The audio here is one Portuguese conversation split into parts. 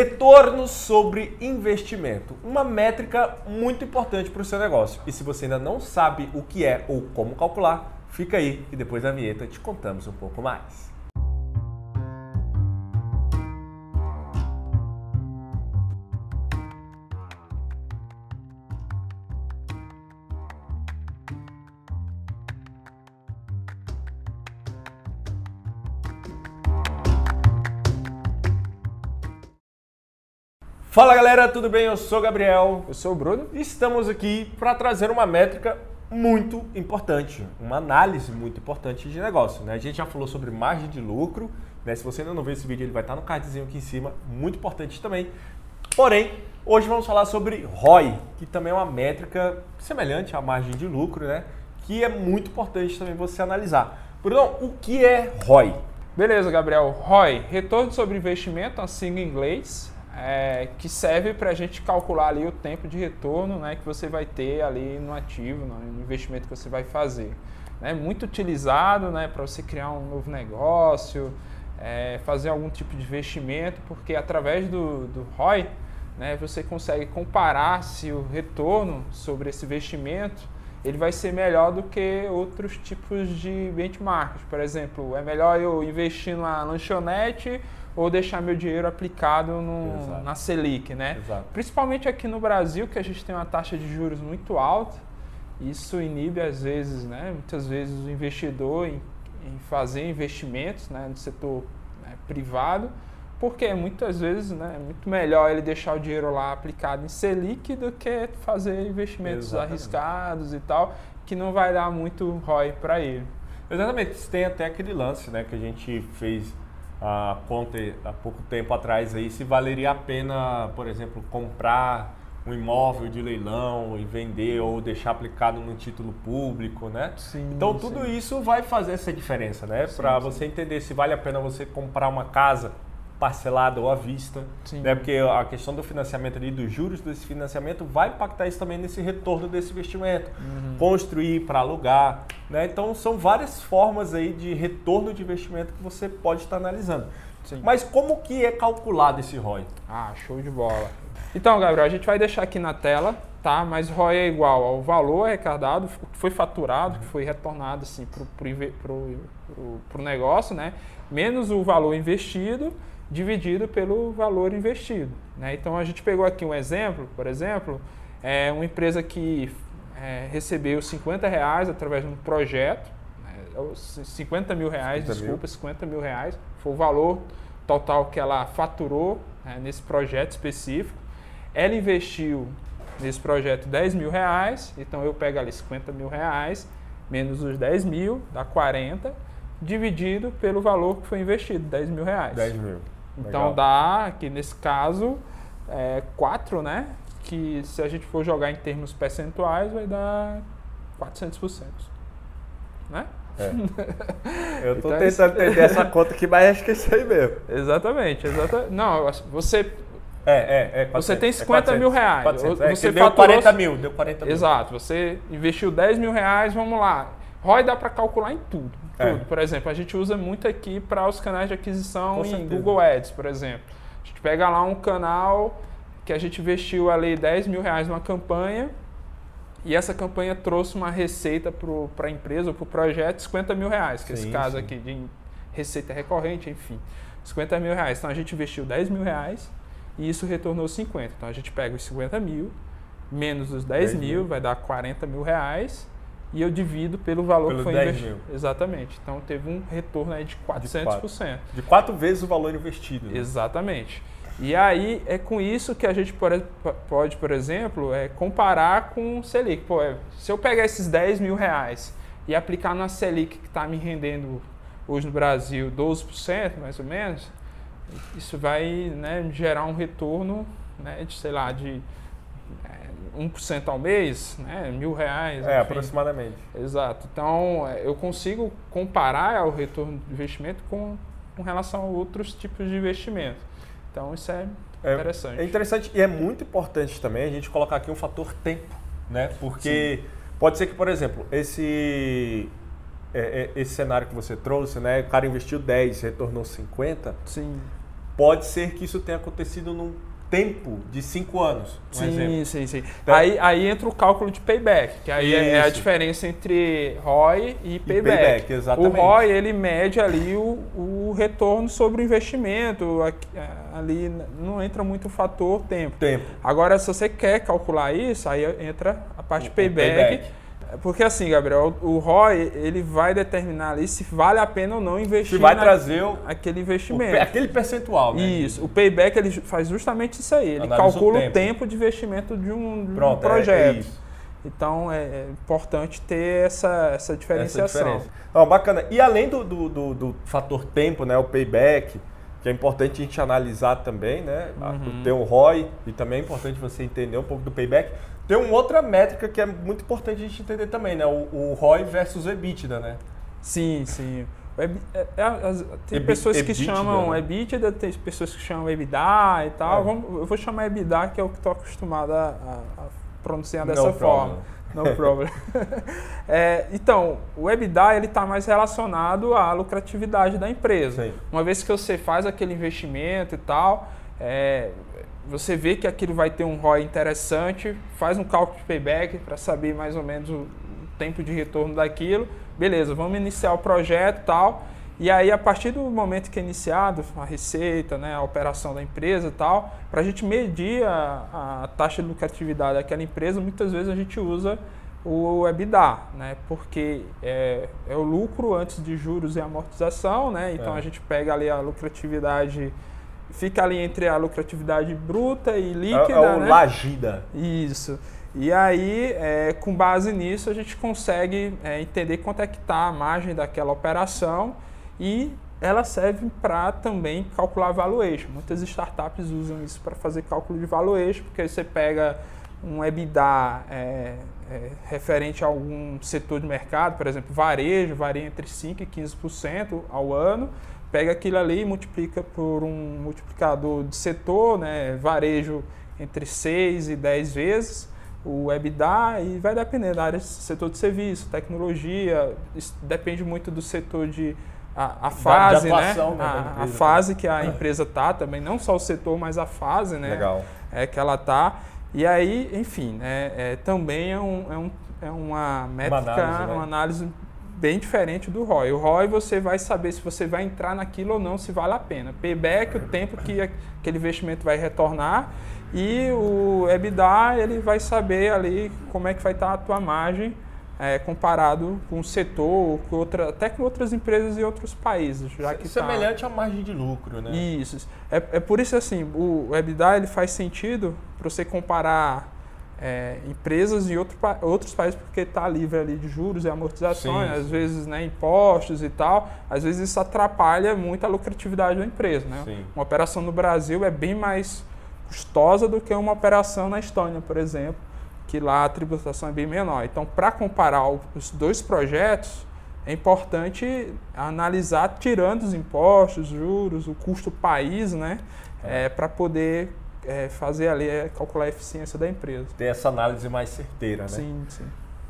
Retorno sobre investimento, uma métrica muito importante para o seu negócio. E se você ainda não sabe o que é ou como calcular, fica aí e depois da vinheta te contamos um pouco mais. Fala galera, tudo bem? Eu sou o Gabriel. Eu sou o Bruno. E estamos aqui para trazer uma métrica muito importante, uma análise muito importante de negócio. Né? A gente já falou sobre margem de lucro. Né? Se você ainda não viu esse vídeo, ele vai estar no cardzinho aqui em cima, muito importante também. Porém, hoje vamos falar sobre ROI, que também é uma métrica semelhante à margem de lucro, né? que é muito importante também você analisar. Bruno, o que é ROI? Beleza, Gabriel. ROI, retorno sobre investimento, assim em inglês é, que serve para a gente calcular ali o tempo de retorno né, que você vai ter ali no ativo, no investimento que você vai fazer. É muito utilizado né, para você criar um novo negócio, é, fazer algum tipo de investimento, porque através do, do ROI né, você consegue comparar se o retorno sobre esse investimento ele vai ser melhor do que outros tipos de benchmarks. Por exemplo, é melhor eu investir numa lanchonete ou deixar meu dinheiro aplicado no, na Selic, né? Exato. Principalmente aqui no Brasil, que a gente tem uma taxa de juros muito alta, isso inibe às vezes, né? Muitas vezes o investidor em, em fazer investimentos, né, no setor né, privado, porque muitas vezes né, é muito melhor ele deixar o dinheiro lá aplicado em Selic do que fazer investimentos Exatamente. arriscados e tal, que não vai dar muito ROI para ele. Exatamente, tem até aquele lance né, que a gente fez a conta há pouco tempo atrás aí se valeria a pena, por exemplo, comprar um imóvel de leilão e vender ou deixar aplicado no título público, né? Sim, então tudo sim. isso vai fazer essa diferença, né? Para você entender se vale a pena você comprar uma casa parcelada ou à vista, Sim. né? Porque a questão do financiamento ali, dos juros desse financiamento vai impactar isso também nesse retorno desse investimento. Uhum. Construir para alugar, né? Então são várias formas aí de retorno de investimento que você pode estar analisando. Sim. Mas como que é calculado esse ROI? Ah, show de bola. Então, Gabriel, a gente vai deixar aqui na tela, tá? Mas ROI é igual ao valor arrecadado, foi faturado, uhum. que foi retornado assim, para o negócio, né? Menos o valor investido dividido pelo valor investido. Né? Então a gente pegou aqui um exemplo, por exemplo, é uma empresa que é, recebeu 50 reais através de um projeto, né? 50 mil reais, 50 desculpa, mil. 50 mil reais, foi o valor total que ela faturou né, nesse projeto específico. Ela investiu nesse projeto 10 mil reais, então eu pego ali 50 mil reais, menos os 10 mil, dá 40, dividido pelo valor que foi investido, 10 mil reais. 10 mil. Então dá, aqui nesse caso, é, 4, né? Que se a gente for jogar em termos percentuais, vai dar 400%. Né? É. Eu estou então, tentando entender essa conta aqui, mas acho que é isso aí mesmo. Exatamente, exatamente. Não, você é, é, é 400, você tem 50 é 400, mil reais. 400, é, você deu 40 mil, deu 40 mil. Exato, você investiu 10 mil reais, vamos lá. ROI dá para calcular em tudo. É. tudo. Por exemplo, a gente usa muito aqui para os canais de aquisição Com em certeza. Google Ads, por exemplo. A gente pega lá um canal que a gente investiu ali 10 mil reais numa campanha e essa campanha trouxe uma receita para a empresa ou para o projeto 50 mil reais, que é esse caso sim. aqui de receita recorrente, enfim, 50 mil reais. Então a gente investiu 10 mil reais e isso retornou 50. Então a gente pega os 50 mil menos os 10, 10 mil, mil, vai dar 40 mil reais e eu divido pelo valor pelo que foi investido. Exatamente. Então teve um retorno aí de 400%. De quatro, de quatro vezes o valor investido. Né? Exatamente. E aí é com isso que a gente pode, por exemplo, é comparar com o Selic. Pô, é, se eu pegar esses 10 mil reais e aplicar na Selic que está me rendendo hoje no Brasil 12%, mais ou menos, isso vai né, gerar um retorno né, de, sei lá, de 1% ao mês, né, mil reais. É, enfim. aproximadamente. Exato. Então, é, eu consigo comparar o retorno de investimento com, com relação a outros tipos de investimento. Então, isso é, é interessante. É interessante e é muito importante também a gente colocar aqui um fator tempo, né? Porque Sim. pode ser que, por exemplo, esse é, é, esse cenário que você trouxe, né? O cara investiu 10, retornou 50. Sim pode ser que isso tenha acontecido num tempo de cinco anos. Um sim, exemplo. sim, sim. Então- aí, aí entra o cálculo de payback, que aí é é a Isso. diferença entre ROI e payback. payback, exatamente. O ROI, ele mede ali o, o retorno sobre o investimento, aqui- ali não entra muito o fator tempo. Tempo. Agora, se você quer calcular isso, aí entra a parte O- o payback. payback. Porque assim, Gabriel, o ROI, ele vai determinar ali se vale a pena ou não investir Se vai na- trazer o, aquele o investimento. pe- aquele percentual, né? Isso, o payback ele faz justamente isso aí. Ele Analisa o calcula o tempo. tempo. de investimento de um, de um Pronto, é- projeto. é isso. Então é, é importante ter essa, essa Essa diferenciação. diferença. Ó, bacana. E além do, do, do- do fator tempo, né, o payback, que é importante a gente analisar também, né? Uhum. Tem o ROI e também é importante você entender um pouco do payback. Tem uma outra métrica que é muito importante a gente entender também, né? O, o ROI versus o EBITDA, né? Sim, sim. É- é- as- tem pessoas que EBITDA, chamam né? EBITDA, tem pessoas que chamam EBITDA e tal. É. Vamos- eu vou chamar EBITDA, que é o que estou acostumado a, a- a pronunciar dessa problem. forma. No problem. É, então, o EBITDA ele está mais relacionado à lucratividade da empresa. Sim. Uma vez que você faz aquele investimento e tal, é, você vê que aquilo vai ter um ROI interessante, faz um cálculo de payback para saber mais ou menos o, o tempo de retorno daquilo. Beleza, vamos iniciar o projeto e tal. E aí, a partir do momento que é iniciado a receita, né, a operação da empresa e tal, para a gente medir a, a taxa de lucratividade daquela empresa, muitas vezes a gente usa o EBITDA, né? Porque é, é o lucro antes de juros e amortização, né? Então É. a gente pega ali a lucratividade, fica ali entre a lucratividade bruta e É, líquida, é o né? Lagida. Isso. E aí, é, com base nisso, a gente consegue é, entender quanto é que está a margem daquela operação e ela serve para também calcular valuation. Muitas startups usam isso para fazer cálculo de valuation, porque aí você pega um EBITDA é, é, referente a algum setor de mercado, por exemplo, varejo, varia entre 5% e 15% ao ano, pega aquilo ali e multiplica por um multiplicador de setor, né, varejo entre 6 e 10 vezes o EBITDA e vai depender da área setor de serviço, tecnologia, depende muito do setor de a, a fase, atuação, né? né, A, a fase que a empresa tá também, não só o setor, mas a fase, né? Legal. É que ela tá. E aí, enfim, né, é, também é, um, é, um, é uma métrica, uma análise, análise, né? bem diferente do ROI. O ROI você vai saber se você vai entrar naquilo ou não, se vale a pena. Payback, o tempo que aquele investimento vai retornar. E o EBITDA, ele vai saber ali como é que vai estar a tua margem é, comparado com o setor, com outra, até com outras empresas e outros países. Já que tá- Semelhante à margem de lucro, né? isso. É, é por isso assim, o EBITDA ele faz sentido para você comparar é, empresas em outro, outros países porque está livre ali de juros e amortizações, Sim, às vezes né, impostos e tal. Às vezes isso atrapalha muito a lucratividade da empresa. Né? Sim. Uma operação no Brasil é bem mais custosa do que uma operação na Estônia, por exemplo, que lá a tributação é bem menor. Então, para comparar os dois projetos, é importante analisar tirando os impostos, juros, o custo país, né, para poder é, fazer ali, é, calcular a eficiência da empresa. Ter essa análise mais certeira, né? Sim, sim.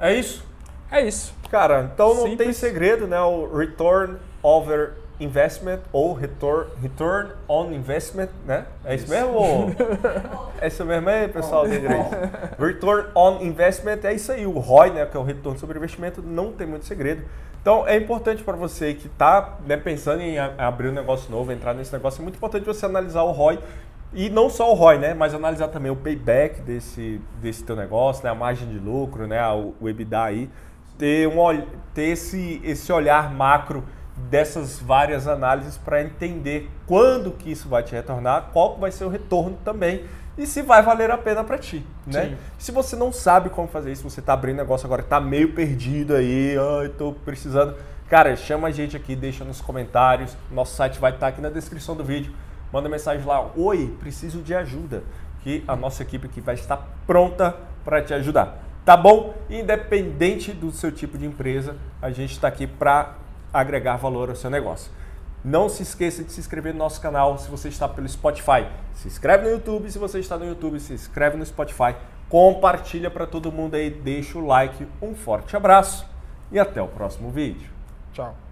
É isso? É isso. Cara, então não tem Simples. segredo, né? O return over investment ou return, return on investment, né? É isso, mesmo? ou- É isso mesmo aí, pessoal do inglês. Return on investment é isso aí, o ROI, né, que é o retorno sobre investimento, não tem muito segredo. Então é importante para você que está pensando em abrir um negócio novo, entrar nesse negócio, é muito importante você analisar o ROI e não só o ROI, né, mas analisar também o payback desse, desse teu negócio, né, a margem de lucro, né, o, o EBITDA aí, ter, um, ter esse, esse olhar macro dessas várias análises para entender quando que isso vai te retornar, qual vai ser o retorno também e se vai valer a pena para ti, né? Sim. Se você não sabe como fazer isso, você está abrindo negócio agora, está meio perdido aí, ai, tô precisando, cara, chama a gente aqui, deixa nos comentários, nosso site vai estar aqui na descrição do vídeo, manda mensagem lá, oi, preciso de ajuda, que a nossa equipe aqui vai estar pronta para te ajudar, tá bom? Independente do seu tipo de empresa, a gente está aqui para agregar valor ao seu negócio. Não se esqueça de se inscrever no nosso canal se você está pelo Spotify. Se inscreve no YouTube se você está no YouTube, se inscreve no Spotify. Compartilha para todo mundo aí, deixa o like. Um forte abraço e até o próximo vídeo. Tchau.